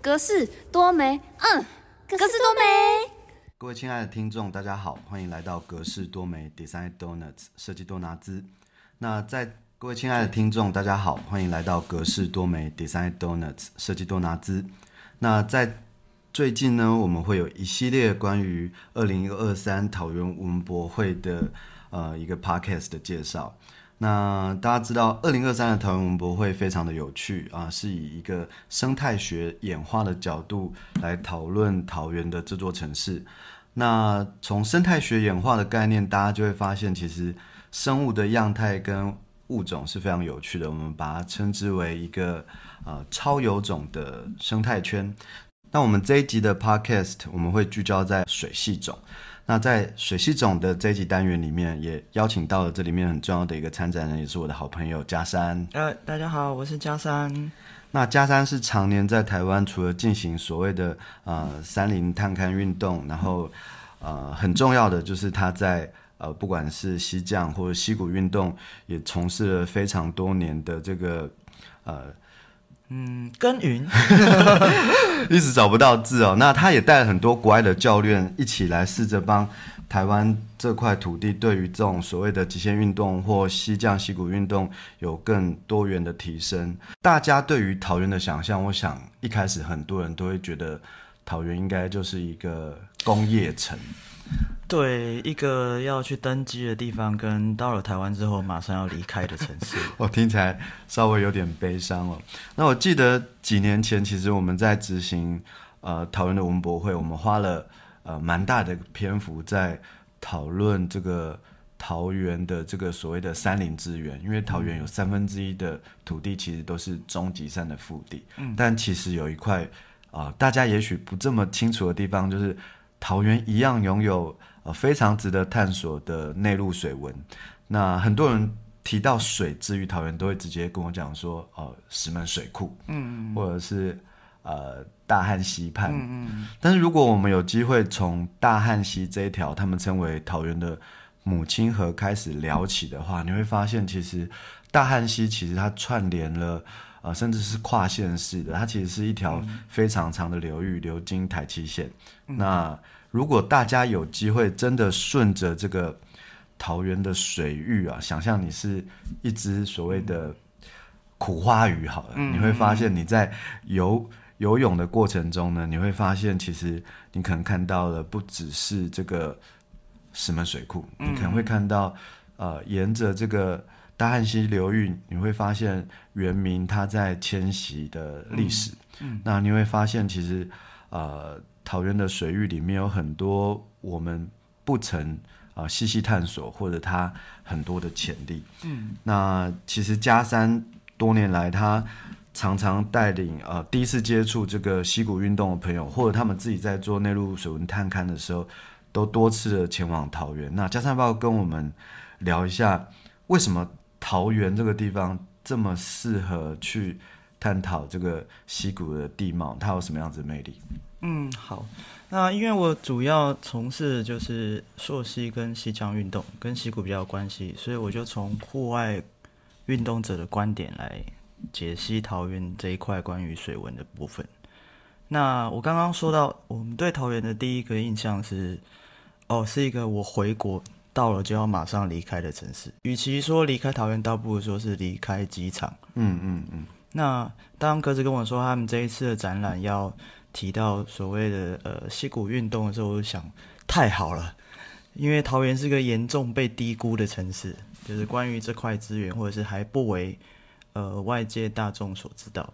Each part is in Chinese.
格式多美，嗯，格式多美。各位亲爱的听众，大家好，欢迎来到格式多美 Design Donuts 设计多拿兹。那在各位亲爱的听众，大家好，欢迎来到格式多美 Design Donuts 设计多拿兹。那在最近呢，我们会有一系列关于二零二三桃园文博会的呃一个 podcast 的介绍。那大家知道，二零二三的桃园文博会非常的有趣啊，是以一个生态学演化的角度来讨论桃园的这座城市。那从生态学演化的概念，大家就会发现，其实生物的样态跟物种是非常有趣的。我们把它称之为一个呃超有种的生态圈。那我们这一集的 podcast，我们会聚焦在水系种。那在水系种的这一集单元里面，也邀请到了这里面很重要的一个参展人，也是我的好朋友嘉山。呃，大家好，我是嘉山。那嘉山是常年在台湾，除了进行所谓的呃山林探勘运动，然后呃很重要的就是他在呃不管是西降或者溪谷运动，也从事了非常多年的这个呃。嗯，耕耘，一直找不到字哦。那他也带了很多国外的教练一起来试着帮台湾这块土地，对于这种所谓的极限运动或西降溪谷运动有更多元的提升。大家对于桃园的想象，我想一开始很多人都会觉得桃园应该就是一个工业城。对一个要去登机的地方，跟到了台湾之后马上要离开的城市，我 听起来稍微有点悲伤哦。那我记得几年前，其实我们在执行呃桃园的文博会，我们花了呃蛮大的篇幅在讨论这个桃园的这个所谓的山林资源，因为桃园有三分之一的土地其实都是中级山的腹地，嗯，但其实有一块啊大家也许不这么清楚的地方，就是桃园一样拥有。非常值得探索的内陆水文。那很多人提到水之于桃园，都会直接跟我讲说，呃，石门水库，嗯，或者是呃大汉溪畔，嗯嗯。但是如果我们有机会从大汉溪这一条，他们称为桃园的母亲河开始聊起的话，你会发现，其实大汉溪其实它串联了，呃，甚至是跨县市的，它其实是一条非常长的流域，流经台七线。那如果大家有机会真的顺着这个桃园的水域啊，想象你是一只所谓的苦花鱼，好了，你会发现你在游游泳的过程中呢，你会发现其实你可能看到的不只是这个石门水库，你可能会看到呃，沿着这个大汉溪流域，你会发现原民他在迁徙的历史。嗯，那你会发现其实呃。桃园的水域里面有很多我们不曾啊细细探索，或者它很多的潜力。嗯，那其实嘉山多年来，他常常带领呃第一次接触这个溪谷运动的朋友，或者他们自己在做内陆水文探勘的时候，都多次的前往桃园。那嘉山报跟我们聊一下，为什么桃园这个地方这么适合去探讨这个溪谷的地貌，它有什么样子的魅力？嗯，好。那因为我主要从事就是溯溪跟溪江运动，跟溪谷比较有关系，所以我就从户外运动者的观点来解析桃园这一块关于水文的部分。那我刚刚说到，我们对桃园的第一个印象是，哦，是一个我回国到了就要马上离开的城市。与其说离开桃园，倒不如说是离开机场。嗯嗯嗯。那当格子跟我说他们这一次的展览要提到所谓的呃溪谷运动的时候，我就想太好了，因为桃园是个严重被低估的城市，就是关于这块资源，或者是还不为呃外界大众所知道。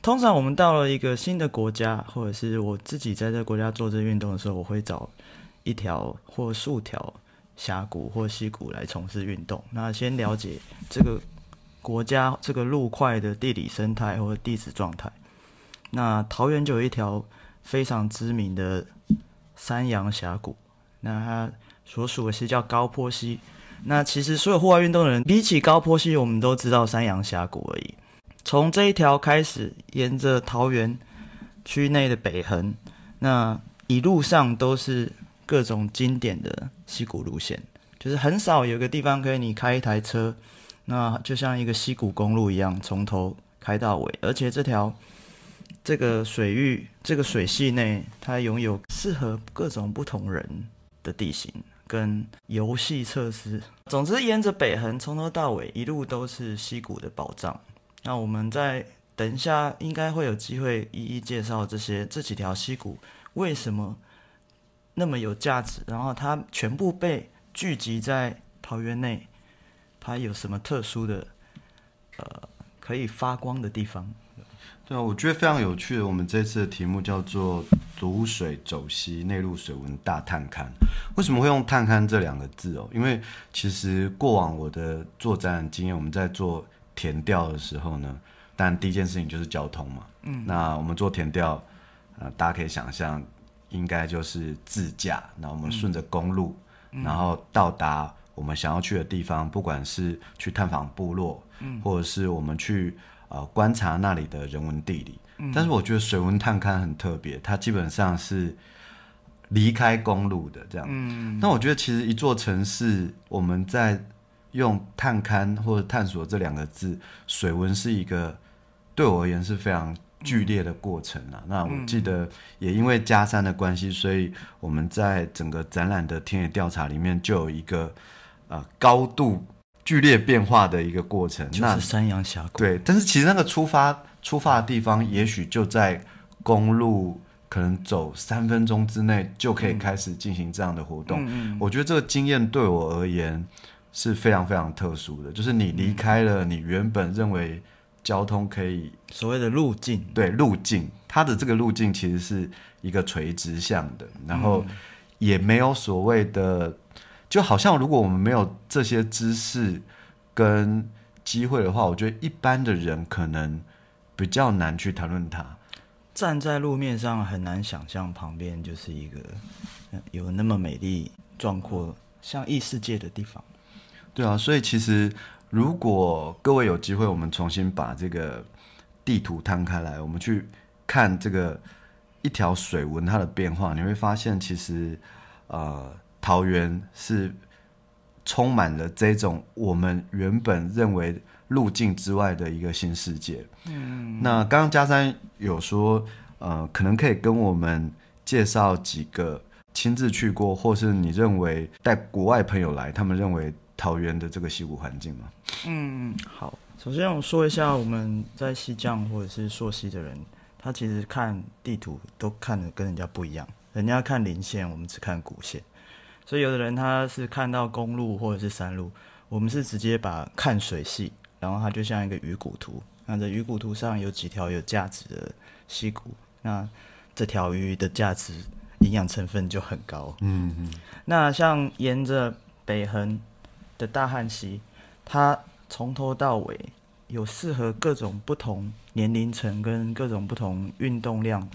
通常我们到了一个新的国家，或者是我自己在这个国家做这运动的时候，我会找一条或数条峡谷或溪谷来从事运动。那先了解这个国家这个陆块的地理生态或地质状态。那桃园就有一条非常知名的山阳峡谷，那它所属的是叫高坡溪。那其实所有户外运动的人，比起高坡溪，我们都知道山阳峡谷而已。从这一条开始，沿着桃园区内的北横，那一路上都是各种经典的溪谷路线，就是很少有个地方可以你开一台车，那就像一个溪谷公路一样，从头开到尾，而且这条。这个水域这个水系内，它拥有适合各种不同人的地形跟游戏设施。总之，沿着北横从头到尾一路都是溪谷的宝藏。那我们在等一下应该会有机会一一介绍这些这几条溪谷为什么那么有价值，然后它全部被聚集在桃园内，它有什么特殊的呃可以发光的地方？对啊，我觉得非常有趣的。我们这次的题目叫做“逐水走西内陆水文大探勘”。为什么会用“探勘”这两个字哦？因为其实过往我的做展览经验，我们在做填调的时候呢，但第一件事情就是交通嘛。嗯，那我们做填调，呃，大家可以想象，应该就是自驾，那我们顺着公路，然后到达我们想要去的地方，不管是去探访部落，嗯，或者是我们去。呃，观察那里的人文地理，但是我觉得水文探勘很特别，它基本上是离开公路的这样。嗯，那我觉得其实一座城市，我们在用探勘或者探索这两个字，水文是一个对我而言是非常剧烈的过程啊。那我记得也因为加山的关系，所以我们在整个展览的田野调查里面就有一个呃高度。剧烈变化的一个过程，就是山阳峡谷。对，但是其实那个出发出发的地方，也许就在公路，可能走三分钟之内就可以开始进行这样的活动。嗯我觉得这个经验对我而言是非常非常特殊的，就是你离开了你原本认为交通可以所谓的路径，对路径，它的这个路径其实是一个垂直向的，然后也没有所谓的。就好像如果我们没有这些知识跟机会的话，我觉得一般的人可能比较难去谈论它。站在路面上很难想象旁边就是一个有那么美丽壮阔、像异世界的地方。对啊，所以其实如果各位有机会，我们重新把这个地图摊开来，我们去看这个一条水文它的变化，你会发现其实呃。桃园是充满了这种我们原本认为路径之外的一个新世界。嗯，那刚刚嘉山有说，呃，可能可以跟我们介绍几个亲自去过，或是你认为带国外朋友来，他们认为桃园的这个溪谷环境吗？嗯，好，首先我说一下我们在西藏或者是朔溪的人，他其实看地图都看的跟人家不一样，人家看林线，我们只看谷线。所以有的人他是看到公路或者是山路，我们是直接把看水系，然后它就像一个鱼骨图，那这鱼骨图上有几条有价值的溪谷，那这条鱼的价值营养成分就很高。嗯嗯。那像沿着北横的大汉溪，它从头到尾有适合各种不同年龄层跟各种不同运动量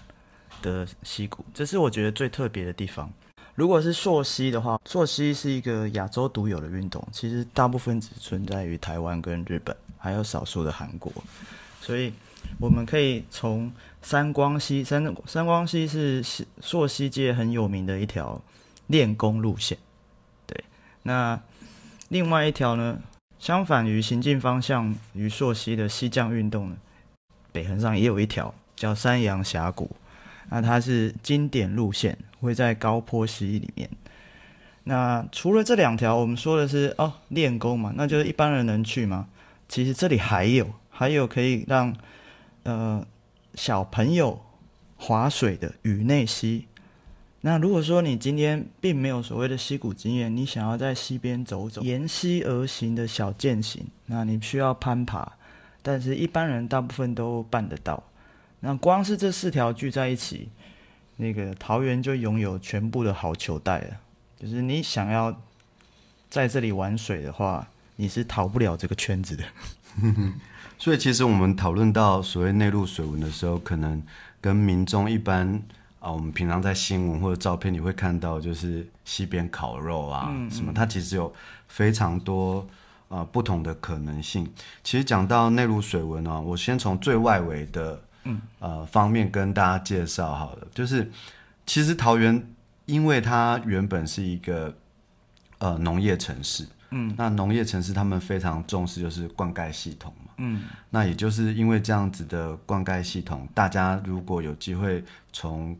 的溪谷，这是我觉得最特别的地方。如果是溯溪的话，溯溪是一个亚洲独有的运动，其实大部分只存在于台湾跟日本，还有少数的韩国。所以我们可以从三光溪，三三光溪是溯溪界很有名的一条练功路线。对，那另外一条呢，相反于行进方向与溯溪的溪降运动呢，北横上也有一条叫山阳峡谷。那它是经典路线，会在高坡溪里面。那除了这两条，我们说的是哦练功嘛，那就是一般人能去吗？其实这里还有，还有可以让呃小朋友划水的雨内溪。那如果说你今天并没有所谓的溪谷经验，你想要在溪边走走，沿溪而行的小践行，那你需要攀爬，但是一般人大部分都办得到。那光是这四条聚在一起，那个桃园就拥有全部的好球带了。就是你想要在这里玩水的话，你是逃不了这个圈子的。所以，其实我们讨论到所谓内陆水文的时候，可能跟民众一般啊，我们平常在新闻或者照片你会看到，就是西边烤肉啊什么，它其实有非常多啊不同的可能性。其实讲到内陆水文啊，我先从最外围的。嗯，呃，方面跟大家介绍好了，就是其实桃园，因为它原本是一个呃农业城市，嗯那农业城市他们非常重视就是灌溉系统嘛。嗯那也就是因为这样子的灌溉系统，大家如果有机会从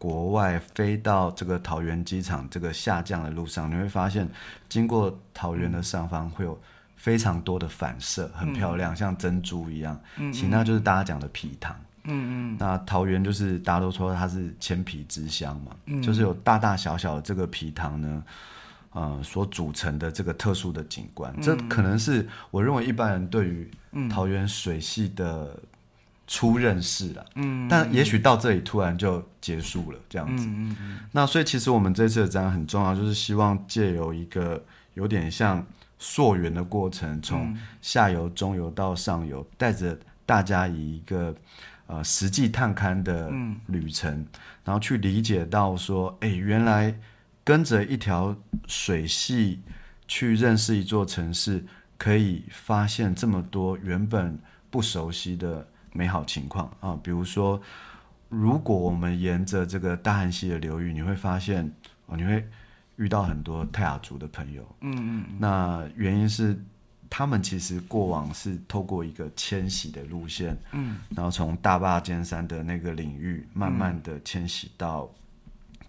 国外飞到这个桃园机场这个下降的路上，你会发现，经过桃园的上方会有非常多的反射，很漂亮，像珍珠一样。嗯其实那就是大家讲的皮糖。嗯嗯。那桃园就是大家都说它是千皮之乡嘛，嗯。就是有大大小小的这个皮糖呢，呃，所组成的这个特殊的景观，嗯。这可能是我认为一般人对于桃园水系的初认识了。嗯但也许到这里突然就结束了，这样子。嗯嗯那所以其实我们这次的展览很重要，就是希望借由一个有点像溯源的过程，从下游、中游到上游，带着大家以一个呃实际探勘的旅程，然后去理解到说，哎，原来跟着一条水系去认识一座城市，可以发现这么多原本不熟悉的美好情况啊，比如说。如果我们沿着这个大汉溪的流域，你会发现哦，你会遇到很多泰雅族的朋友。嗯嗯那原因是他们其实过往是透过一个迁徙的路线，嗯，然后从大坝尖山的那个领域，慢慢的迁徙到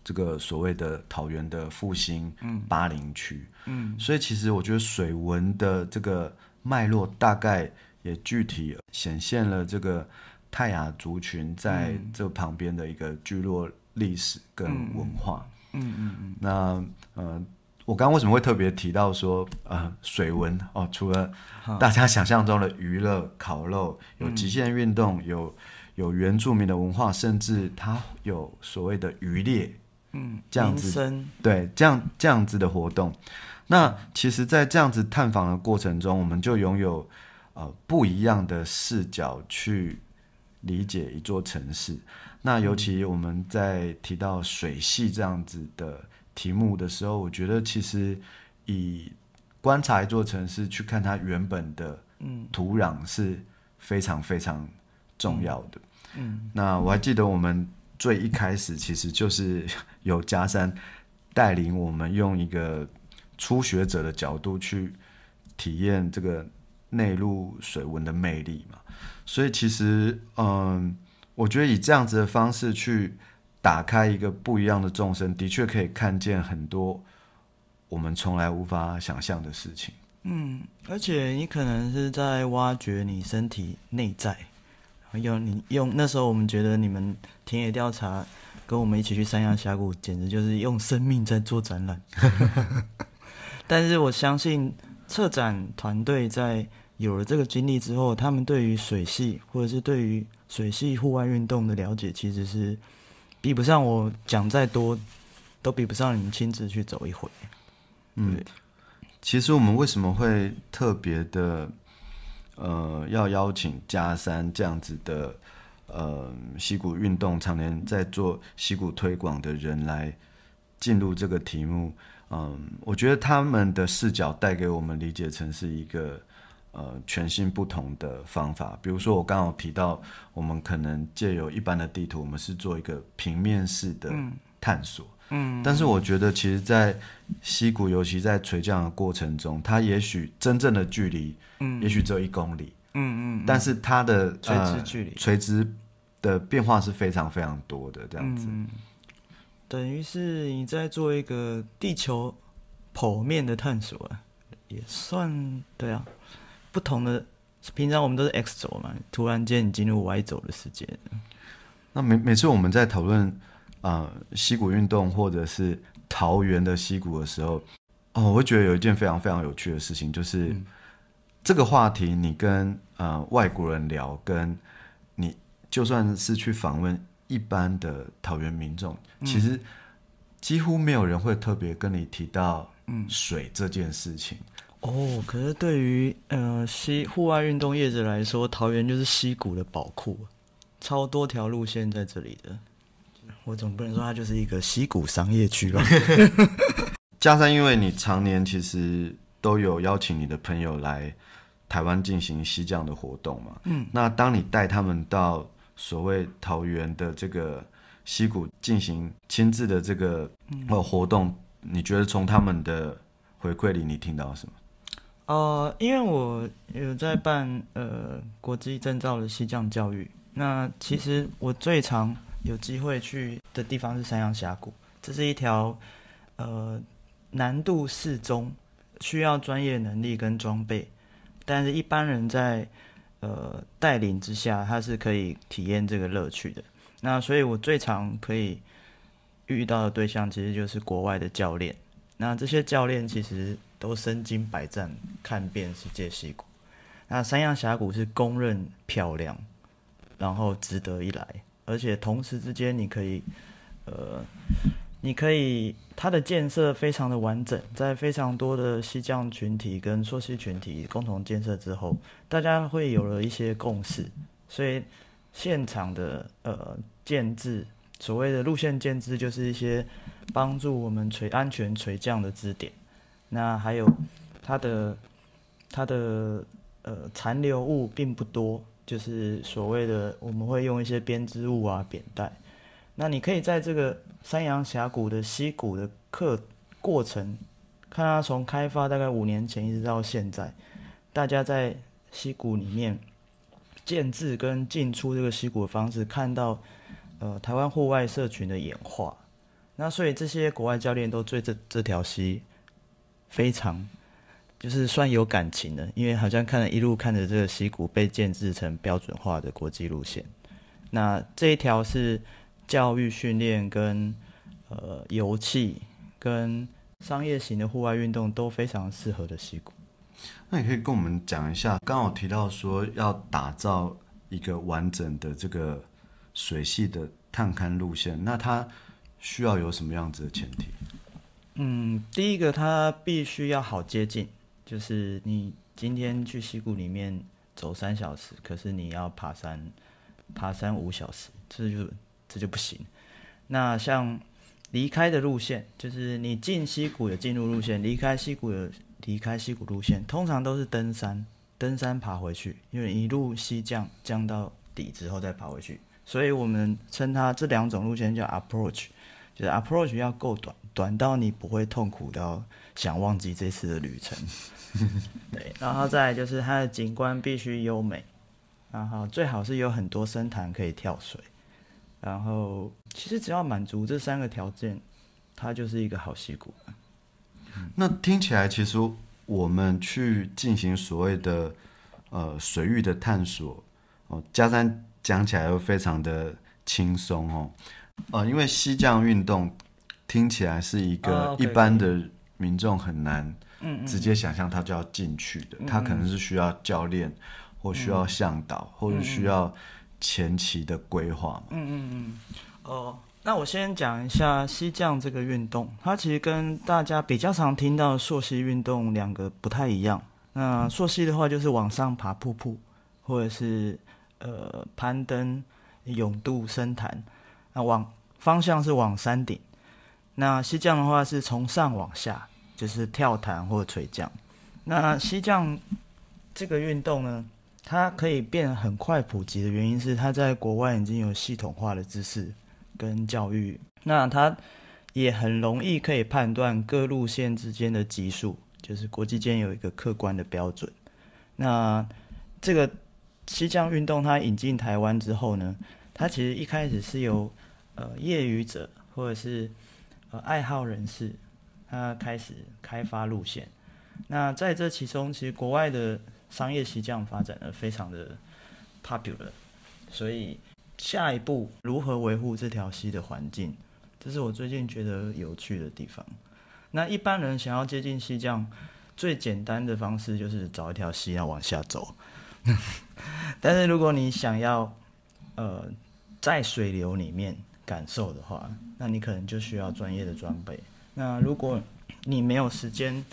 这个所谓的桃园的复兴、嗯、巴林区。嗯，所以其实我觉得水文的这个脉络大概也具体显现了这个泰雅族群在这旁边的一个聚落历史跟文化。嗯嗯嗯那呃，我刚刚为什么会特别提到说呃水文哦？除了大家想象中的娱乐、烤肉，有极限运动，有有原住民的文化，甚至它有所谓的渔猎，嗯，这样子对，这样这样子的活动。那其实，在这样子探访的过程中，我们就拥有呃不一样的视角去理解一座城市。那尤其我们在提到水系这样子的题目的时候，我觉得其实以观察一座城市去看它原本的嗯土壤是非常非常重要的。嗯那我还记得我们最一开始其实就是 有嘉山带领我们用一个初学者的角度去体验这个内陆水文的魅力嘛，所以其实嗯，我觉得以这样子的方式去打开一个不一样的众生，的确可以看见很多我们从来无法想象的事情。嗯，而且你可能是在挖掘你身体内在，用你用那时候我们觉得你们田野调查跟我们一起去三亚峡谷，简直就是用生命在做展览。但是我相信策展团队在有了这个经历之后，他们对于水系或者是对于水系户外运动的了解，其实是比不上我讲再多，都比不上你们亲自去走一回。嗯，其实我们为什么会特别的，呃，要邀请嘉山这样子的，呃，溪谷运动常年在做溪谷推广的人来进入这个题目？嗯，我觉得他们的视角带给我们理解成是一个呃全新不同的方法。比如说，我刚刚有提到，我们可能借由一般的地图，我们是做一个平面式的探索。嗯但是我觉得，其实，在溪谷，尤其在垂降的过程中，它也许真正的距离，嗯也许只有一公里，嗯嗯，但是它的垂直呃距离垂直的变化是非常非常多的，这样子。嗯，等于是你在做一个地球剖面的探索啊，也算对啊。不同的，平常我们都是 X 轴嘛，突然间你进入 Y 轴的世界，那每每次我们在讨论啊、呃溪谷运动或者是桃园的溪谷的时候，哦，我会觉得有一件非常非常有趣的事情，就是、嗯。这个话题，你跟呃外国人聊，跟你就算是去访问一般的桃园民众，嗯。其实几乎没有人会特别跟你提到嗯。水这件事情。哦，可是对于呃西户外运动业者来说，桃园就是溪谷的宝库，超多条路线在这里的。我总不能说它就是一个溪谷商业区吧？加上因为你常年其实都有邀请你的朋友来台湾进行溪降的活动嘛，嗯，那当你带他们到所谓桃园的这个溪谷进行亲自的这个呃活动，你觉得从他们的回馈里你听到什么？呃，因为我有在办呃国际证照的西藏教育，那其实我最常有机会去的地方是三阳峡谷，这是一条呃难度适中，需要专业能力跟装备，但是一般人在呃带领之下，他是可以体验这个乐趣的。那所以我最常可以遇到的对象，其实就是国外的教练。那这些教练其实都身经百战，看遍世界溪谷。那三阳峡谷是公认漂亮，然后值得一来，而且同时之间你可以，呃，你可以它的建设非常的完整，在非常多的西藏群体跟朔溪群体共同建设之后，大家会有了一些共识，所以现场的呃建制，所谓的路线建制，就是一些帮助我们垂安全垂降的支点。那还有它的它的呃残留物并不多，就是所谓的我们会用一些编织物啊扁带。那你可以在这个山阳峡谷的溪谷的课过程，看它从开发大概五年前一直到现在，大家在溪谷里面建制跟进出这个溪谷的方式，看到呃台湾户外社群的演化。那所以这些国外教练都追这这条溪非常就是算有感情的，因为好像看了一路看着这个溪谷被建制成标准化的国际路线。那这一条是教育训练跟呃油气跟商业型的户外运动都非常适合的溪谷。那你可以跟我们讲一下，刚好提到说要打造一个完整的这个水系的探勘路线，那它需要有什么样子的前提？嗯，第一个它必须要好接近，就是你今天去溪谷里面走三小时，可是你要爬山，爬山五小时，这就这就不行。那像离开的路线，就是你进溪谷有进入路线，离开溪谷有离开溪谷路线，通常都是登山，登山爬回去，因为一路西降降到底之后再爬回去，所以我们称它这两种路线叫 approach，就是 approach 要够短。短到你不会痛苦到想忘记这次的旅程，对，然后再就是它的景观必须优美，然后最好是有很多深潭可以跳水，然后其实只要满足这三个条件，它就是一个好溪谷。那听起来，其实我们去进行所谓的呃水域的探索，哦，加山讲起来又非常的轻松哦，呃，因为溪降运动。听起来是一个一般的民众很难直接想象他就要进去的，他可能是需要教练，或需要向导，或者需要前期的规划嘛嗯嗯嗯。哦，那我先讲一下西降这个运动，它其实跟大家比较常听到的溯溪运动两个不太一样。那溯溪的话就是往上爬瀑布，或者是呃攀登、泳渡深潭，那往方向是往山顶。那西降的话是从上往下，就是跳弹或垂降。那西降这个运动呢，它可以变很快普及的原因是它在国外已经有系统化的知识跟教育。那它也很容易可以判断各路线之间的级数，就是国际间有一个客观的标准。那这个西降运动它引进台湾之后呢，它其实一开始是由呃业余者或者是呃，爱好人士，他开始开发路线。那在这其中，其实国外的商业溪降发展的非常的 popular，所以下一步如何维护这条溪的环境，这是我最近觉得有趣的地方。那一般人想要接近溪降，最简单的方式就是找一条溪要往下走。但是如果你想要，呃，在水流里面。感受的话，那你可能就需要专业的装备。那如果你没有时间，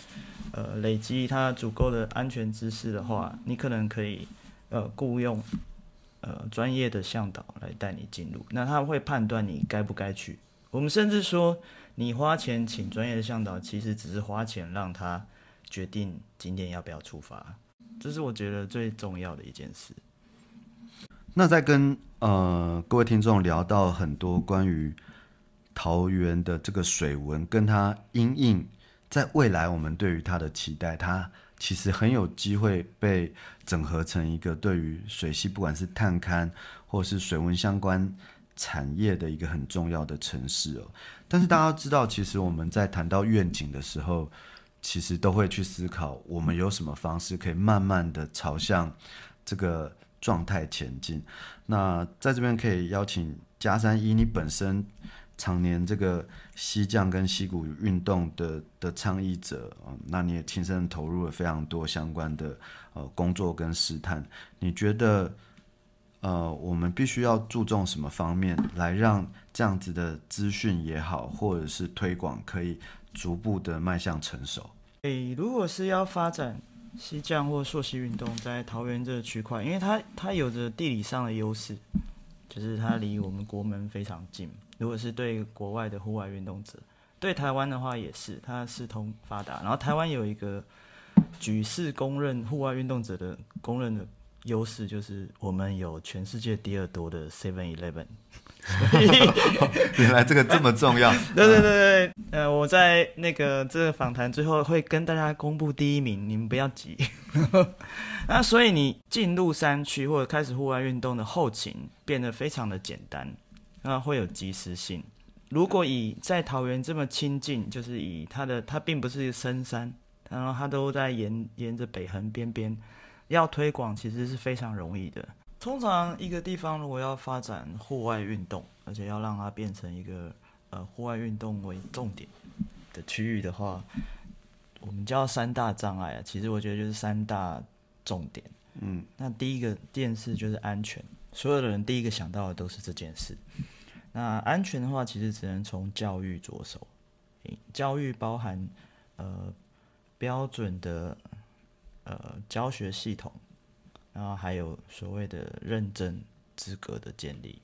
呃，累积它足够的安全知识的话，你可能可以呃雇佣呃专业的向导来带你进入。那他会判断你该不该去。我们甚至说，你花钱请专业的向导，其实只是花钱让他决定今天要不要出发。这是我觉得最重要的一件事。那在跟呃各位听众聊到很多关于桃园的这个水文，跟它因应在未来我们对于它的期待，它其实很有机会被整合成一个对于水系不管是探勘或是水文相关产业的一个很重要的城市哦。但是大家知道，其实我们在谈到愿景的时候，其实都会去思考，我们有什么方式可以慢慢的朝向这个状态前进。那在这边可以邀请加山一，你本身常年这个西降跟溪谷运动的的倡议者啊，那你也亲身投入了非常多相关的呃工作跟试探。你觉得呃，我们必须要注重什么方面，来让这样子的资讯也好，或者是推广，可以逐步的迈向成熟？诶，如果是要发展西降或溯溪运动在桃园这个区块，因为它它有着地理上的优势，就是它离我们国门非常近。如果是对国外的户外运动者，对台湾的话也是，它四通发达。然后台湾有一个举世公认户外运动者的公认的。优势就是我们有全世界第二多的 Seven Eleven，原来这个这么重要。对对对对，呃，我在那个这个访谈最后会跟大家公布第一名，你们不要急。那所以你进入山区或者开始户外运动的后勤变得非常的简单，那会有及时性。如果以在桃园这么亲近，就是以它的它并不是深山，然后它都在沿沿着北横边边。要推广其实是非常容易的。通常一个地方如果要发展户外运动，而且要让它变成一个呃户外运动为重点的区域的话，我们叫三大障碍啊。其实我觉得就是三大重点。嗯，那第一个电视就是安全，所有的人第一个想到的都是这件事。那安全的话，其实只能从教育着手。教育包含呃标准的。呃，教学系统，然后还有所谓的认证资格的建立，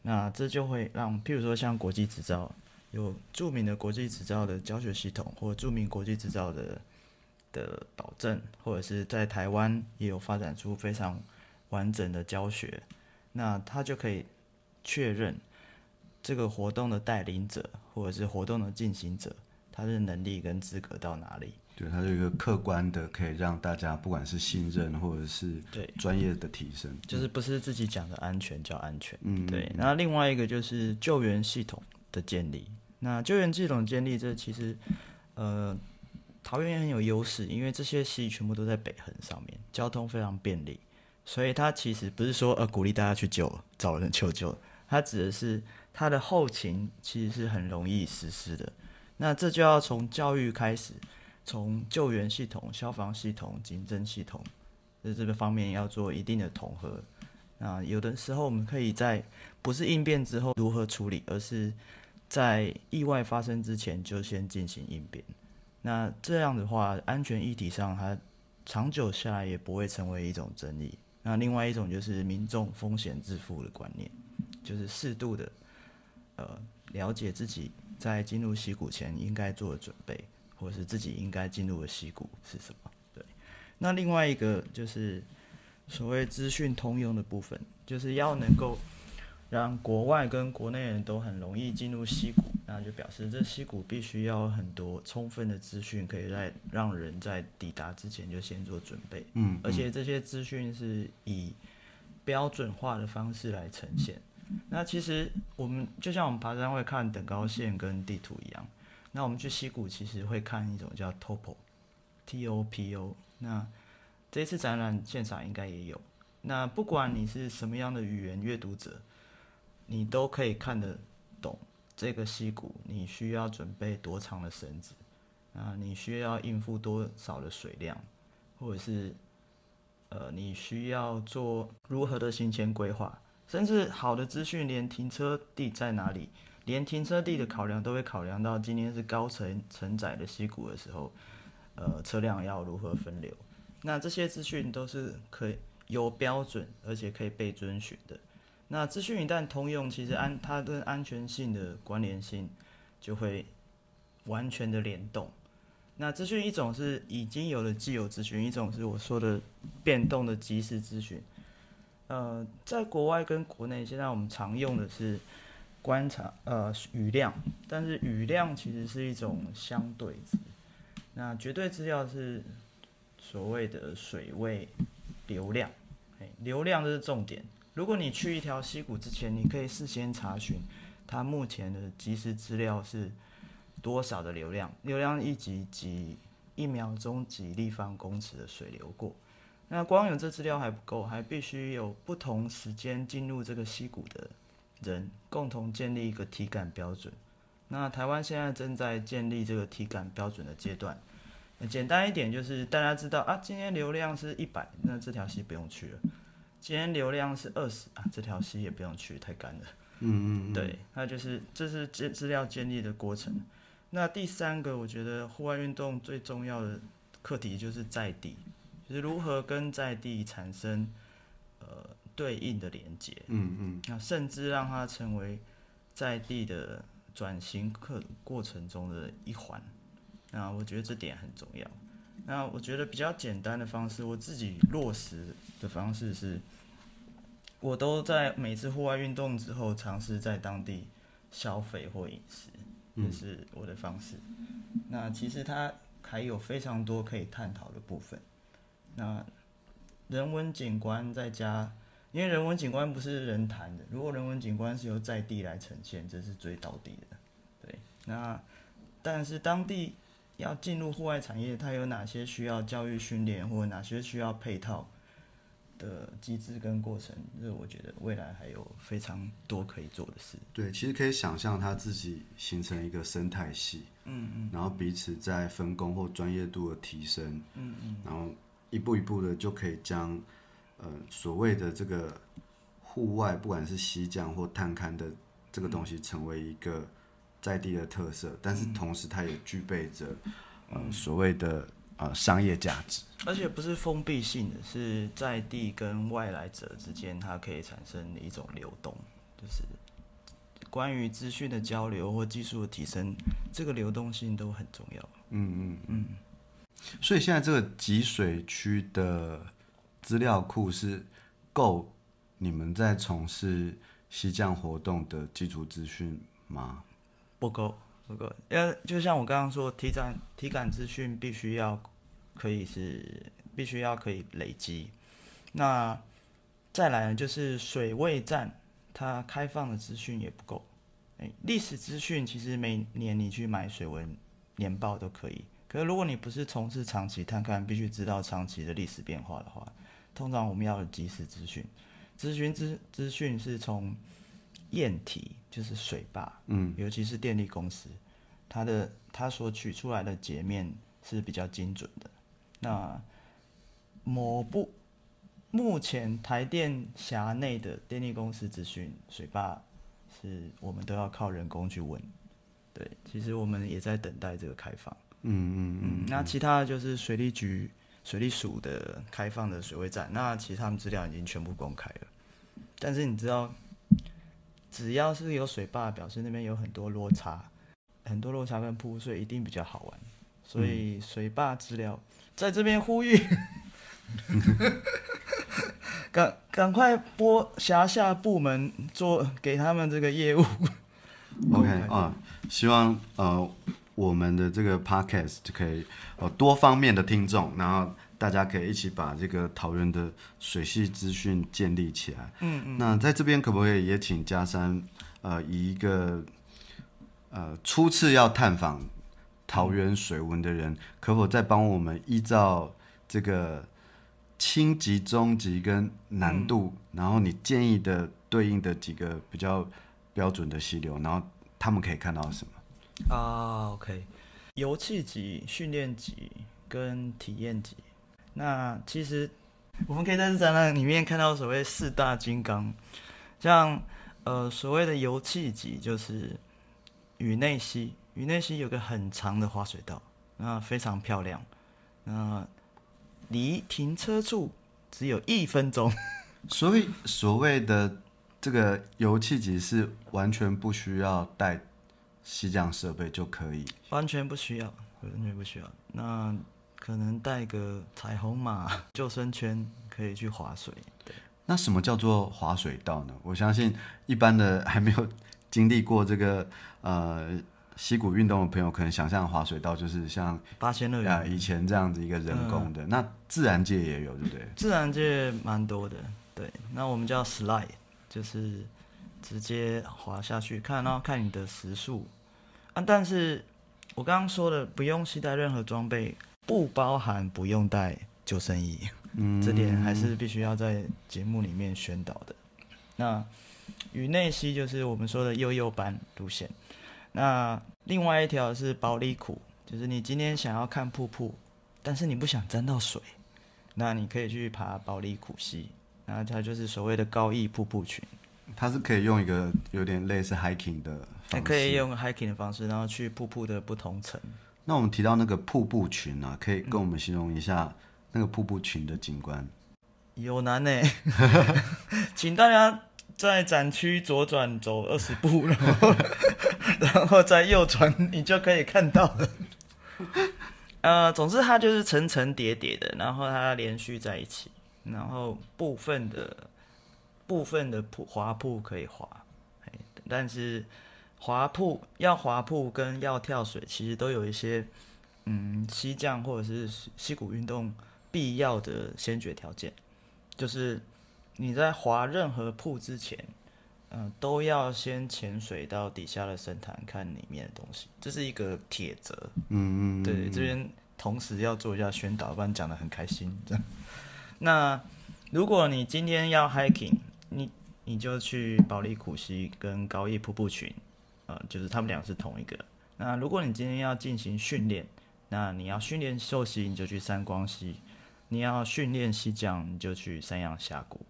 那这就会让，譬如说像国际执照，有著名的国际执照的教学系统，或著名国际执照的的保证，或者是在台湾也有发展出非常完整的教学，那他就可以确认这个活动的带领者或者是活动的进行者，他的能力跟资格到哪里。对，它是一个客观的，可以让大家不管是信任或者是对专业的提升，就是不是自己讲的安全叫安全。嗯，对。那另外一个就是救援系统的建立。那救援系统建立，这其实呃桃园也很有优势，因为这些溪全部都在北横上面，交通非常便利，所以它其实不是说呃鼓励大家去救找人求救，它指的是它的后勤其实是很容易实施的。那这就要从教育开始。从救援系统、消防系统、警侦系统，在这个方面要做一定的统合。啊，有的时候我们可以在不是应变之后如何处理，而是在意外发生之前就先进行应变。那这样的话，安全议题上它长久下来也不会成为一种争议。那另外一种就是民众风险自负的观念，就是适度的呃了解自己在进入溪谷前应该做的准备。或是自己应该进入的溪谷是什么？对，那另外一个就是所谓资讯通用的部分，就是要能够让国外跟国内人都很容易进入溪谷，那就表示这溪谷必须要很多充分的资讯，可以在让人在抵达之前就先做准备。嗯，而且这些资讯是以标准化的方式来呈现。那其实我们就像我们爬山会看等高线跟地图一样。那我们去溪谷其实会看一种叫 Topo，T O P O。那这次展览现场应该也有。那不管你是什么样的语言阅读者，你都可以看得懂这个溪谷。你需要准备多长的绳子？啊，你需要应付多少的水量？或者是呃，你需要做如何的行前规划？甚至好的资讯，连停车地在哪里？连停车地的考量都会考量到今天是高承承载的溪谷的时候，呃，车辆要如何分流？那这些资讯都是可以有标准，而且可以被遵循的。那资讯一旦通用，其实安它跟安全性的关联性就会完全的联动。那资讯一种是已经有的既有资讯，一种是我说的变动的即时资讯。呃，在国外跟国内，现在我们常用的是。观察呃雨量，但是雨量其实是一种相对值，那绝对资料是所谓的水位流量，流量这是重点。如果你去一条溪谷之前，你可以事先查询它目前的即时资料是多少的流量，流量一级几一秒钟几立方公尺的水流过。那光有这资料还不够，还必须有不同时间进入这个溪谷的人共同建立一个体感标准。那台湾现在正在建立这个体感标准的阶段。简单一点就是大家知道啊，今天流量是一百，那这条溪不用去了。今天流量是二十啊，这条溪也不用去，太干了。嗯嗯嗯，对，那就是这是资资料建立的过程。那第三个，我觉得户外运动最重要的课题就是在地。就是如何跟在地产生呃对应的连接，嗯嗯，那甚至让它成为在地的转型课过程中的一环，那我觉得这点很重要。那我觉得比较简单的方式，我自己落实的方式是，我都在每次户外运动之后尝试在当地消费或饮食，这是我的方式。那其实它还有非常多可以探讨的部分。那人文景观再加，因为人文景观不是人谈的，如果人文景观是由在地来呈现，这是最到底的。对，那但是当地要进入户外产业，它有哪些需要教育训练，或者哪些需要配套的机制跟过程？这我觉得未来还有非常多可以做的事。对，其实可以想象它自己形成一个生态系，嗯嗯然后彼此在分工或专业度的提升，嗯嗯，然后一步一步的就可以将呃所谓的这个户外，不管是西降或探勘的这个东西，成为一个在地的特色，但是同时它也具备着呃所谓的呃商业价值。而且不是封闭性的，是在地跟外来者之间，它可以产生一种流动，就是关于资讯的交流或技术的提升，这个流动性都很重要。嗯嗯嗯。所以现在这个集水区的资料库是够你们在从事西降活动的基础资讯吗？不够，不够。要就像我刚刚说，体感体感资讯必须要可以是必须要可以累积。那再来呢，就是水位站它开放的资讯也不够。哎，历史资讯其实每年你去买水文年报都可以。可是如果你不是从事长期探勘，必须知道长期的历史变化的话，通常我们要有即时资讯。咨询资资讯是从验体，就是水坝，嗯，尤其是电力公司，它的它所取出来的截面是比较精准的。那某部目前台电辖内的电力公司资讯水坝，是我们都要靠人工去问。对，其实我们也在等待这个开放。嗯嗯嗯嗯，那其他的就是水利局、水利署的开放的水位站，那其实他们资料已经全部公开了。但是你知道，只要是有水坝，表示那边有很多落差，很多落差跟铺水一定比较好玩。所以水坝资料在这边呼吁，赶赶快拨辖下部门做给他们这个业务。OK 啊，希望呃我们的这个 Podcast 就可以呃多方面的听众，然后大家可以一起把这个桃园的水系资讯建立起来。嗯嗯。那在这边可不可以也请嘉山呃以一个呃初次要探访桃园水文的人，可否再帮我们依照这个轻级、中级跟难度，然后你建议的对应的几个比较标准的溪流，然后他们可以看到什么？啊，OK，油气级、训练级跟体验级。那其实我们可以在这展览里面看到所谓四大金刚，像呃所谓的油气级就是宇内溪，宇内溪有个很长的滑水道，那非常漂亮，那离停车处只有一分钟。所以所谓的这个油气级是完全不需要带溪降设备就可以。完全不需要，完全不需要。那可能带个彩虹马、救生圈可以去划水。对，那什么叫做滑水道呢？我相信一般的还没有经历过这个呃溪谷运动的朋友可能想象滑水道就是像八仙乐啊、园，以前这样子一个人工的，那自然界也有，对不对？自然界蛮多的，对。那我们叫 slide，就是直接滑下去看，然后看你的时速啊。但是我刚刚说的不用携带任何装备，不包含不用带救生衣，嗯，这点还是必须要在节目里面宣导的。那与内溪就是我们说的幼幼班路线，那另外一条是保利苦，就是你今天想要看瀑布，但是你不想沾到水，那你可以去爬保利苦溪，那它就是所谓的高义瀑布群，它是可以用一个有点类似 hiking 的方式，还可以用 hiking 的方式，然后去瀑布的不同层。那我们提到那个瀑布群啊，可以跟我们形容一下那个瀑布群的景观。有难呢，请大家在展区左转走二十步，然后 然后再右转，你就可以看到了。呃，总之它就是层层叠叠的，然后它连续在一起，然后部分的部分的瀑滑瀑可以滑，但是滑瀑要滑瀑跟要跳水，其实都有一些嗯溪降或者是溪谷运动必要的先决条件。就是你在滑任何瀑之前，嗯、都要先潜水到底下的深潭看里面的东西，这是一个铁则。嗯嗯，对，这边同时要做一下宣导，不然讲的很开心。这样，那如果你今天要 hiking，你你就去保利苦溪跟高义瀑布群，呃，就是他们俩是同一个。那如果你今天要进行训练，那你要训练溯溪，你就去三光溪；你要训练溪降，你就去三阳峡谷。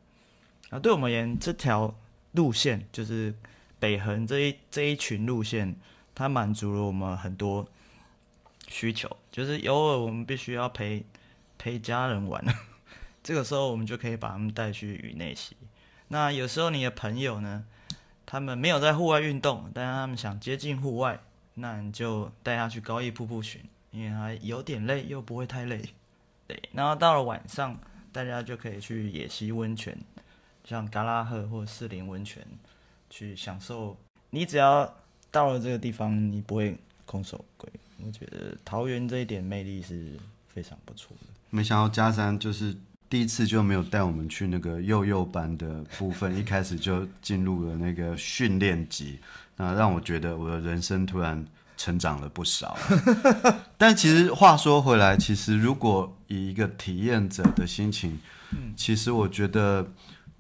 啊，对我们而言，这条路线就是北横这一这一群路线，它满足了我们很多需求，就是偶尔我们必须要陪陪家人玩，这个时候我们就可以把他们带去宇内溪。那有时候你的朋友呢，他们没有在户外运动，但是他们想接近户外，那你就带他去高义瀑布群，因为他有点累又不会太累。对，然后到了晚上，大家就可以去野溪温泉，像嘎拉赫或士林温泉，去享受。你只要到了这个地方，你不会空手归。我觉得桃园这一点魅力是非常不错的。没想到嘉山就是第一次就没有带我们去那个幼幼班的部分，一开始就进入了那个训练级，那让我觉得我的人生突然成长了不少。但其实话说回来，其实如果以一个体验者的心情，其实我觉得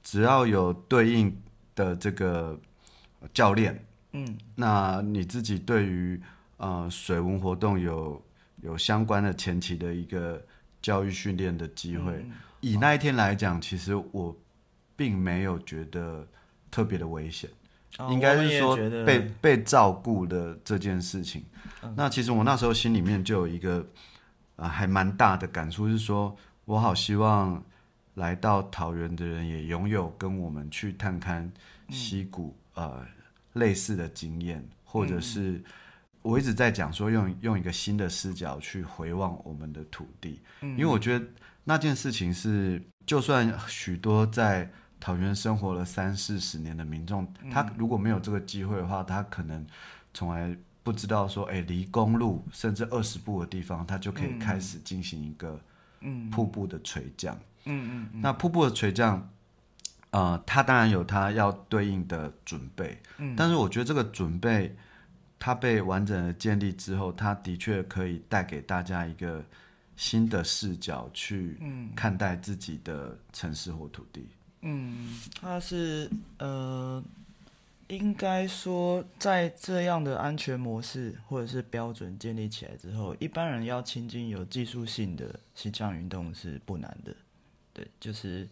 只要有对应的这个教练，嗯，那你自己对于呃水文活动有有相关的前期的一个教育训练的机会，以那一天来讲，其实我并没有觉得特别的危险，哦应该是说被被照顾的这件事情。那其实我那时候心里面就有一个啊、还蛮大的感触，是说我好希望来到桃园的人也拥有跟我们去探勘溪谷、呃类似的经验，或者是我一直在讲说用用一个新的视角去回望我们的土地，因为我觉得那件事情是，就算许多在桃园生活了三四十年的民众，他如果没有这个机会的话，他可能从来不知道说，哎，离公路甚至二十步的地方，他就可以开始进行一个瀑布的垂降。嗯嗯那瀑布的垂降，呃，它当然有它要对应的准备，嗯。但是我觉得这个准备，它被完整的建立之后，它的确可以带给大家一个新的视角去看待自己的城市或土地。嗯，它是呃，应该说在这样的安全模式或者是标准建立起来之后，一般人要亲近有技术性的西藏运动是不难的。对，就是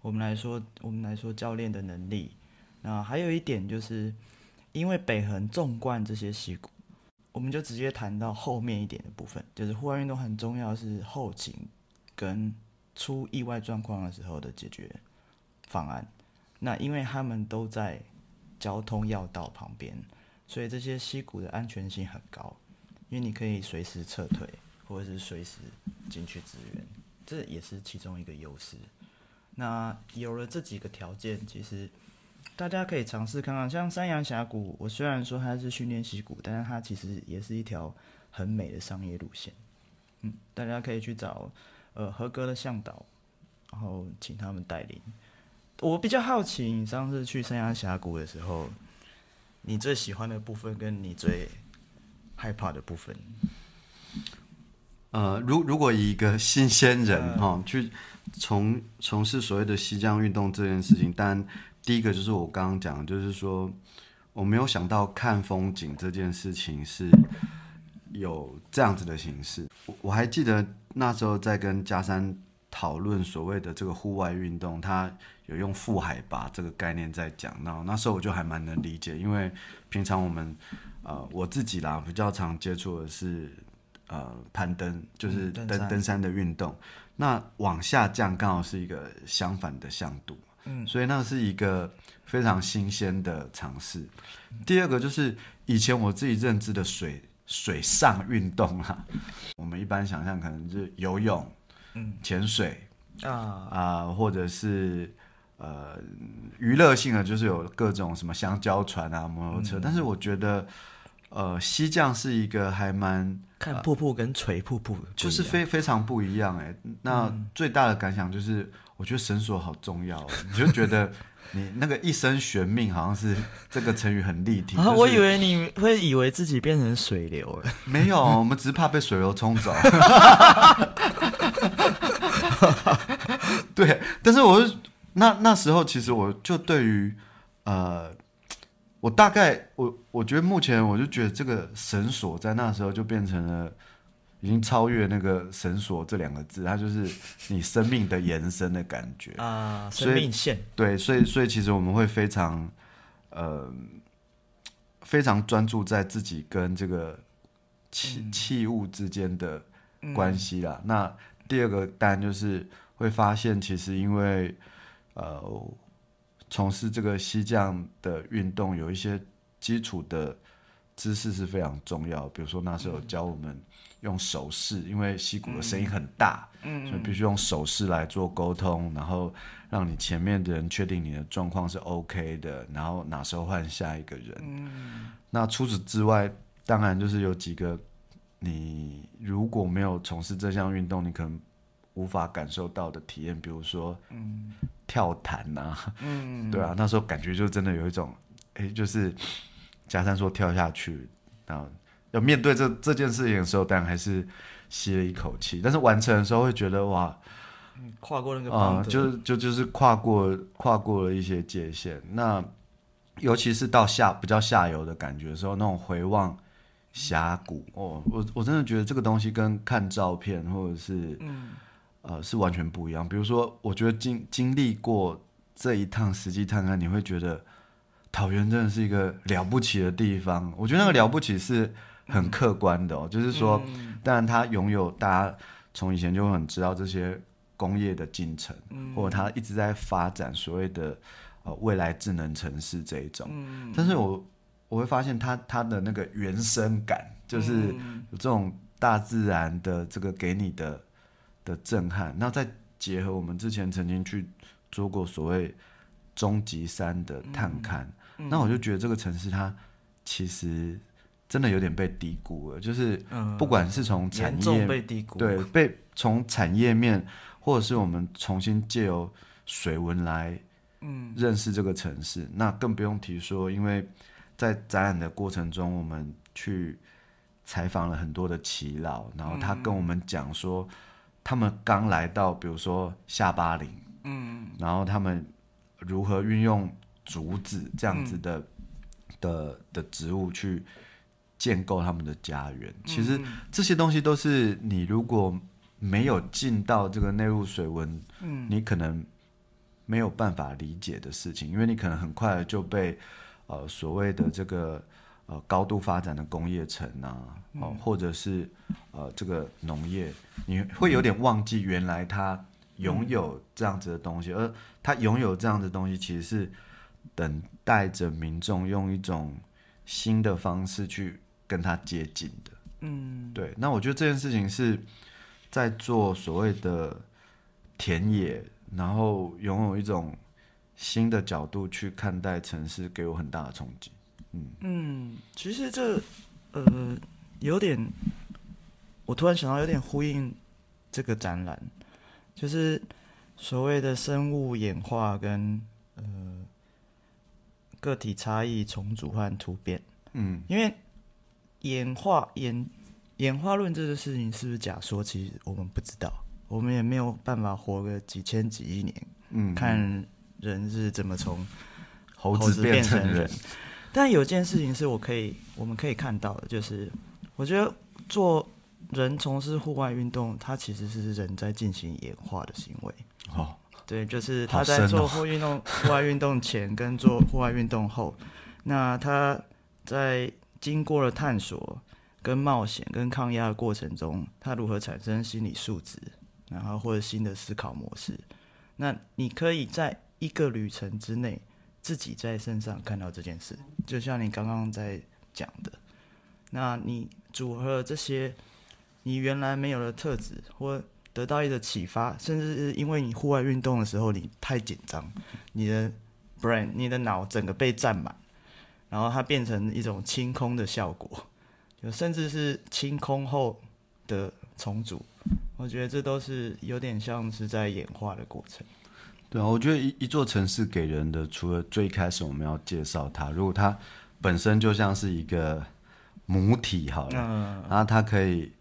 我们来说，我们来说教练的能力。那还有一点就是，因为北横纵贯这些溪谷，我们就直接谈到后面一点的部分，就是户外运动很重要是后勤跟出意外状况的时候的解决方案。那因为他们都在交通要道旁边，所以这些溪谷的安全性很高，因为你可以随时撤退，或者是随时进去支援，这也是其中一个优势。那有了这几个条件，其实大家可以尝试看看，像山羊峡谷，我虽然说它是训练溪谷，但是它其实也是一条很美的商业路线。嗯，大家可以去找呃合格的向导，然后请他们带领。我比较好奇，你上次去山羊峡谷的时候，你最喜欢的部分跟你最害怕的部分？呃，如如果以一个新鲜人哈、去从从事所谓的西江运动这件事情，当然第一个就是我刚刚讲的，就是说我没有想到看风景这件事情是有这样子的形式。我我还记得那时候在跟嘉山讨论所谓的这个户外运动，他有用负海拔这个概念在讲，那那时候我就还蛮能理解，因为平常我们呃我自己啦比较常接触的是呃攀登，就是嗯登山登登山的运动，那往下降刚好是一个相反的向度，嗯，所以那是一个非常新鲜的尝试。第二个就是以前我自己认知的水水上运动啊，我们一般想象可能是游泳、嗯潜水啊，啊、或者是呃娱乐性的，就是有各种什么香蕉船啊、摩托车。但是我觉得，呃，西藏是一个还蛮看瀑布跟垂瀑布就是非非常不一样哎。那最大的感想就是，我觉得绳索好重要哦，你就觉得你那个一生悬命，好像是这个成语很立体。啊，就是我以为你会以为自己变成水流了。没有，我们只是怕被水流冲走。对，但是我是那那时候，其实我就对于呃，我大概我我觉得目前我就觉得这个绳索在那时候就变成了已经超越那个绳索这两个字，它就是你生命的延伸的感觉。啊，生命线，对，所以所以其实我们会非常呃非常专注在自己跟这个器器物之间的关系啦。那第二个当然就是会发现，其实因为呃从事这个西匠的运动，有一些基础的知识是非常重要。比如说那时候教我们用手势，因为溪谷的声音很大，嗯，所以必须用手势来做沟通，然后让你前面的人确定你的状况是 OK 的，然后哪时候换下一个人。嗯，那除此之外，当然就是有几个你如果没有从事这项运动，你可能无法感受到的体验，比如说，嗯，跳弹呐、嗯，对啊，那时候感觉就真的有一种，哎，就是假山说跳下去，然后要面对这这件事情的时候，当然还是吸了一口气，但是完成的时候会觉得哇，跨过那个啊、就是就就是跨过跨过了一些界限。那尤其是到下比较下游的感觉的时候，那种回望峡谷，哦，我我真的觉得这个东西跟看照片或者是，呃，是完全不一样。比如说，我觉得经经历过这一趟实际探勘，你会觉得桃园真的是一个了不起的地方。我觉得那个了不起是很客观的哦，就是说，当然它拥有大家从以前就很知道这些工业的进程，或者它一直在发展所谓的呃未来智能城市这一种。但是我我会发现它它的那个原生感，就是有这种大自然的这个给你的的震撼，那再结合我们之前曾经去做过所谓终极山的探勘，那我就觉得这个城市它其实真的有点被低估了，就是不管是从产业被低估。对，被从产业面，或者是我们重新借由水文来，嗯，认识这个城市。那更不用提说，因为在展览的过程中，我们去采访了很多的耆老，然后他跟我们讲说，他们刚来到，比如说下巴岭，嗯，然后他们如何运用竹子这样子的、的的植物去建构他们的家园。其实这些东西都是你如果没有进到这个内陆水文，嗯，你可能没有办法理解的事情，因为你可能很快就被呃所谓的这个呃高度发展的工业城啊，哦、或者是呃这个农业，你会有点忘记原来它拥有这样子的东西，而它拥有这样子的东西，其实是等待着民众用一种新的方式去跟他接近的。嗯，对。那我觉得这件事情是在做所谓的田野，然后拥有一种新的角度去看待城市，给我很大的冲击。嗯嗯，其实这呃有点，我突然想到有点呼应这个展览，就是所谓的生物演化跟呃个体差异重组和突变。嗯因为演化演演化论这个事情是不是假？说，其实我们不知道，我们也没有办法活个几千几亿年，嗯，看人是怎么从猴猴子子变成人。但有件事情是我可以我们可以看到的，就是我觉得做人从事户外运动，它其实是人在进行演化的行为。哦，对，就是他在做户运动、户外运动前跟做户外运动后，那他在经过了探索、跟冒险、跟抗压的过程中，他如何产生心理素质，然后或者新的思考模式。那你可以在一个旅程之内，自己在身上看到这件事，就像你刚刚在讲的，那你组合了这些你原来没有的特质，或得到一个启发，甚至是因为你户外运动的时候你太紧张，你的 brain 你的脑整个被占满，然后它变成一种清空的效果，就甚至是清空后的重组，我觉得这都是有点像是在演化的过程。对啊，我觉得一一座城市给人的，除了最开始我们要介绍它，如果它本身就像是一个母体好了，嗯然后它可以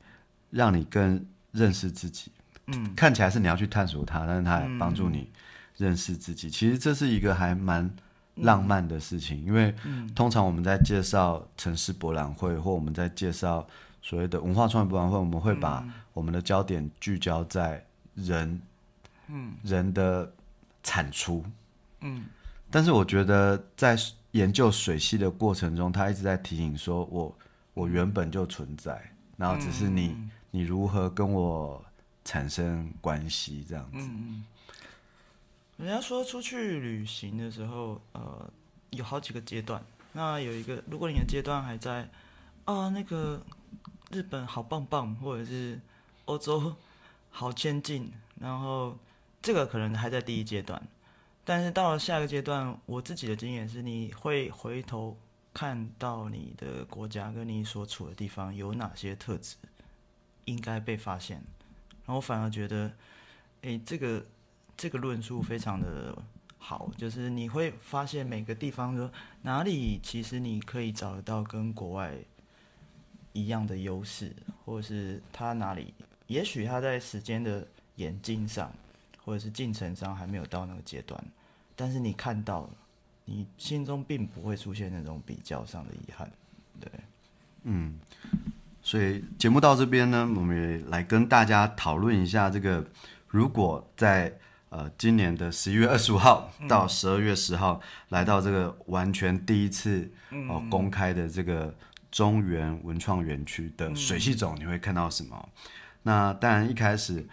让你更认识自己。嗯，看起来是你要去探索它，但是它也帮助你认识自己。其实这是一个还蛮浪漫的事情，因为通常我们在介绍城市博览会，或我们在介绍所谓的文化创意博览会，我们会把我们的焦点聚焦在人，嗯，人的产出，嗯，但是我觉得在研究水系的过程中，他一直在提醒说我我原本就存在，然后只是你、你如何跟我产生关系这样子。人家说出去旅行的时候，呃，有好几个阶段。那有一个，如果你的阶段还在啊，那个日本好棒棒，或者是欧洲好先进，然后这个可能还在第一阶段。但是到了下一个阶段，我自己的经验是，你会回头看到你的国家跟你所处的地方有哪些特质应该被发现，然后反而觉得，诶，这个这个论述非常的好，就是你会发现每个地方说哪里其实你可以找得到跟国外一样的优势，或者是它哪里，也许它在时间的演进上，或者是进程上还没有到那个阶段，但是你看到了，你心中并不会出现那种比较上的遗憾，对，嗯所以节目到这边呢，我们也来跟大家讨论一下这个，如果在呃今年的十一月二十五号到十二月十号、来到这个完全第一次哦、公开的这个中原文创园区的水系种，你会看到什么？那当然一开始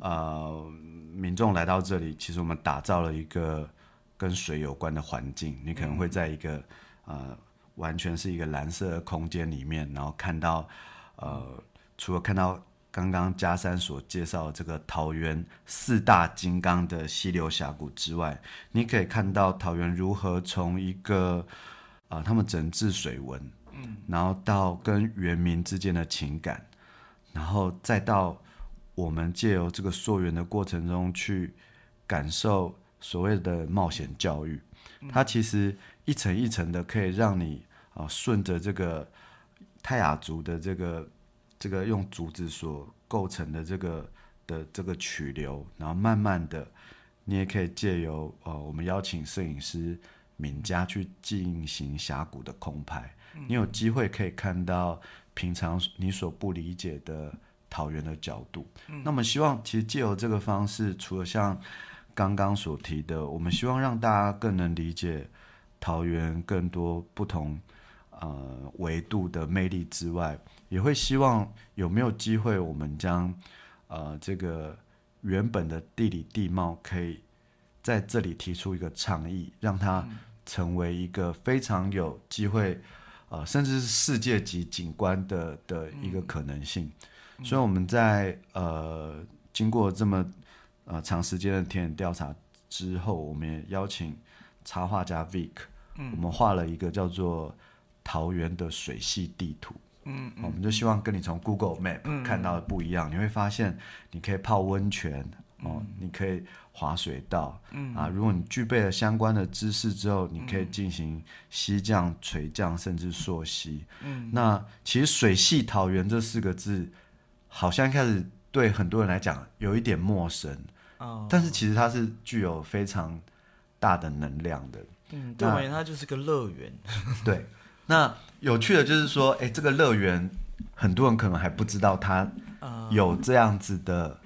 呃民众来到这里，其实我们打造了一个跟水有关的环境，你可能会在一个呃完全是一个蓝色的空间里面，然后看到呃除了看到刚刚嘉山所介绍的这个桃园四大金刚的溪流峡谷之外，你可以看到桃园如何从一个啊、呃他们整治水文，嗯，然后到跟原民之间的情感，然后再到我们借由这个溯源的过程中去感受所谓的冒险教育，它其实一层一层的可以让你啊、顺着这个泰雅族的这个这个用竹子所构成的这个的这个曲流，然后慢慢的，你也可以借由呃我们邀请摄影师敏佳去进行峡谷的空拍，你有机会可以看到平常你所不理解的桃园的角度。那么希望其实借由这个方式，除了像刚刚所提的，我们希望让大家更能理解桃园更多不同呃维度的魅力之外，也会希望有没有机会，我们将呃这个原本的地理地貌可以在这里提出一个倡议，让它成为一个非常有机会，呃，甚至是世界级景观的的一个可能性。所以我们在呃经过这么呃长时间的田野调查之后，我们也邀请插画家 Vic，、我们画了一个叫做桃园的水系地图。嗯，我们就希望跟你从 Google Map 看到的不一样，你会发现你可以泡温泉哦，你可以滑水道，嗯啊，如果你具备了相关的知识之后，你可以进行溪降、垂降甚至溯溪。嗯，那其实水系桃园这四个字，好像一开始对很多人来讲有一点陌生，哦，但是其实它是具有非常大的能量的。嗯，对我而言，它就是个乐园。对，那有趣的就是说，哎，这个乐园很多人可能还不知道它有这样子的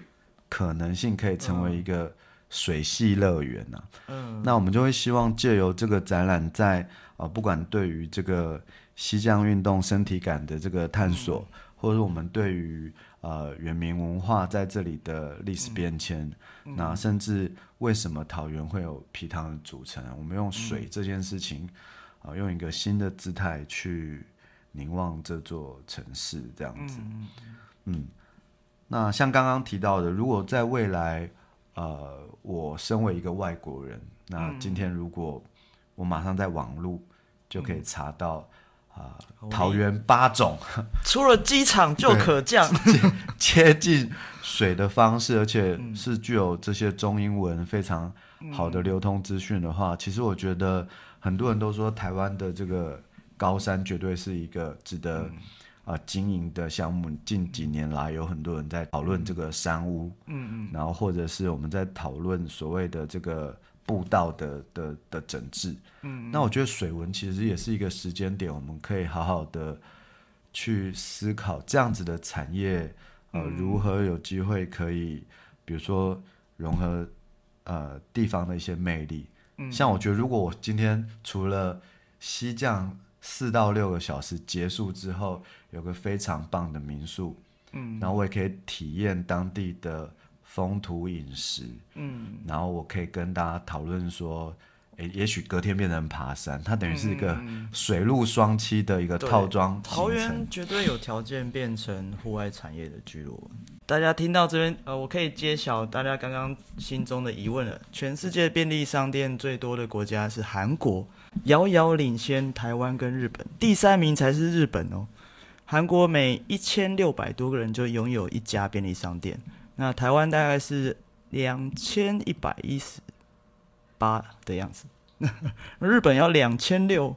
可能性，可以成为一个水系乐园呐。嗯，那我们就会希望借由这个展览在，呃，不管对于这个西江运动身体感的这个探索，或者是我们对于呃原民文化在这里的历史变迁，那甚至为什么桃园会有皮汤的组成，我们用水这件事情，啊、用一个新的姿态去凝望这座城市，这样子。嗯，那像刚刚提到的，如果在未来，呃，我身为一个外国人，那今天如果我马上在网络就可以查到啊、桃园八种。出了机场就可降。接近水的方式，而且是具有这些中英文非常好的流通资讯的话，其实我觉得很多人都说台湾的这个高山绝对是一个值得啊、经营的项目。近几年来，有很多人在讨论这个山屋，嗯嗯，然后或者是我们在讨论所谓的这个步道的的的整治，嗯，那我觉得水文其实也是一个时间点，我们可以好好的去思考这样子的产业，呃，如何有机会可以，比如说融合呃地方的一些魅力。嗯，像我觉得，如果我今天除了西降四到六个小时结束之后，有个非常棒的民宿，嗯，然后我也可以体验当地的风土饮食，嗯，然后我可以跟大家讨论说。诶，也许隔天变成爬山，它等于是一个水陆双栖的一个套装桃行程园绝对有条件变成户外产业的聚落。大家听到这边，呃，我可以揭晓大家刚刚心中的疑问了。全世界便利商店最多的国家是韩国，遥遥领先台湾跟日本，第三名才是日本哦。韩国每一千六百多个人就拥有一家便利商店，那台湾大概是两千一百一十八的样子，日本要两千六。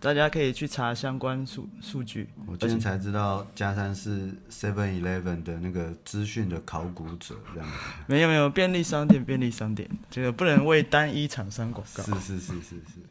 大家可以去查相关数数据。我今天才知道加山是 Seven Eleven 的那个资讯的考古者，这样没有没有，便利商店便利商店，这个不能为单一厂商广告。是是是是是。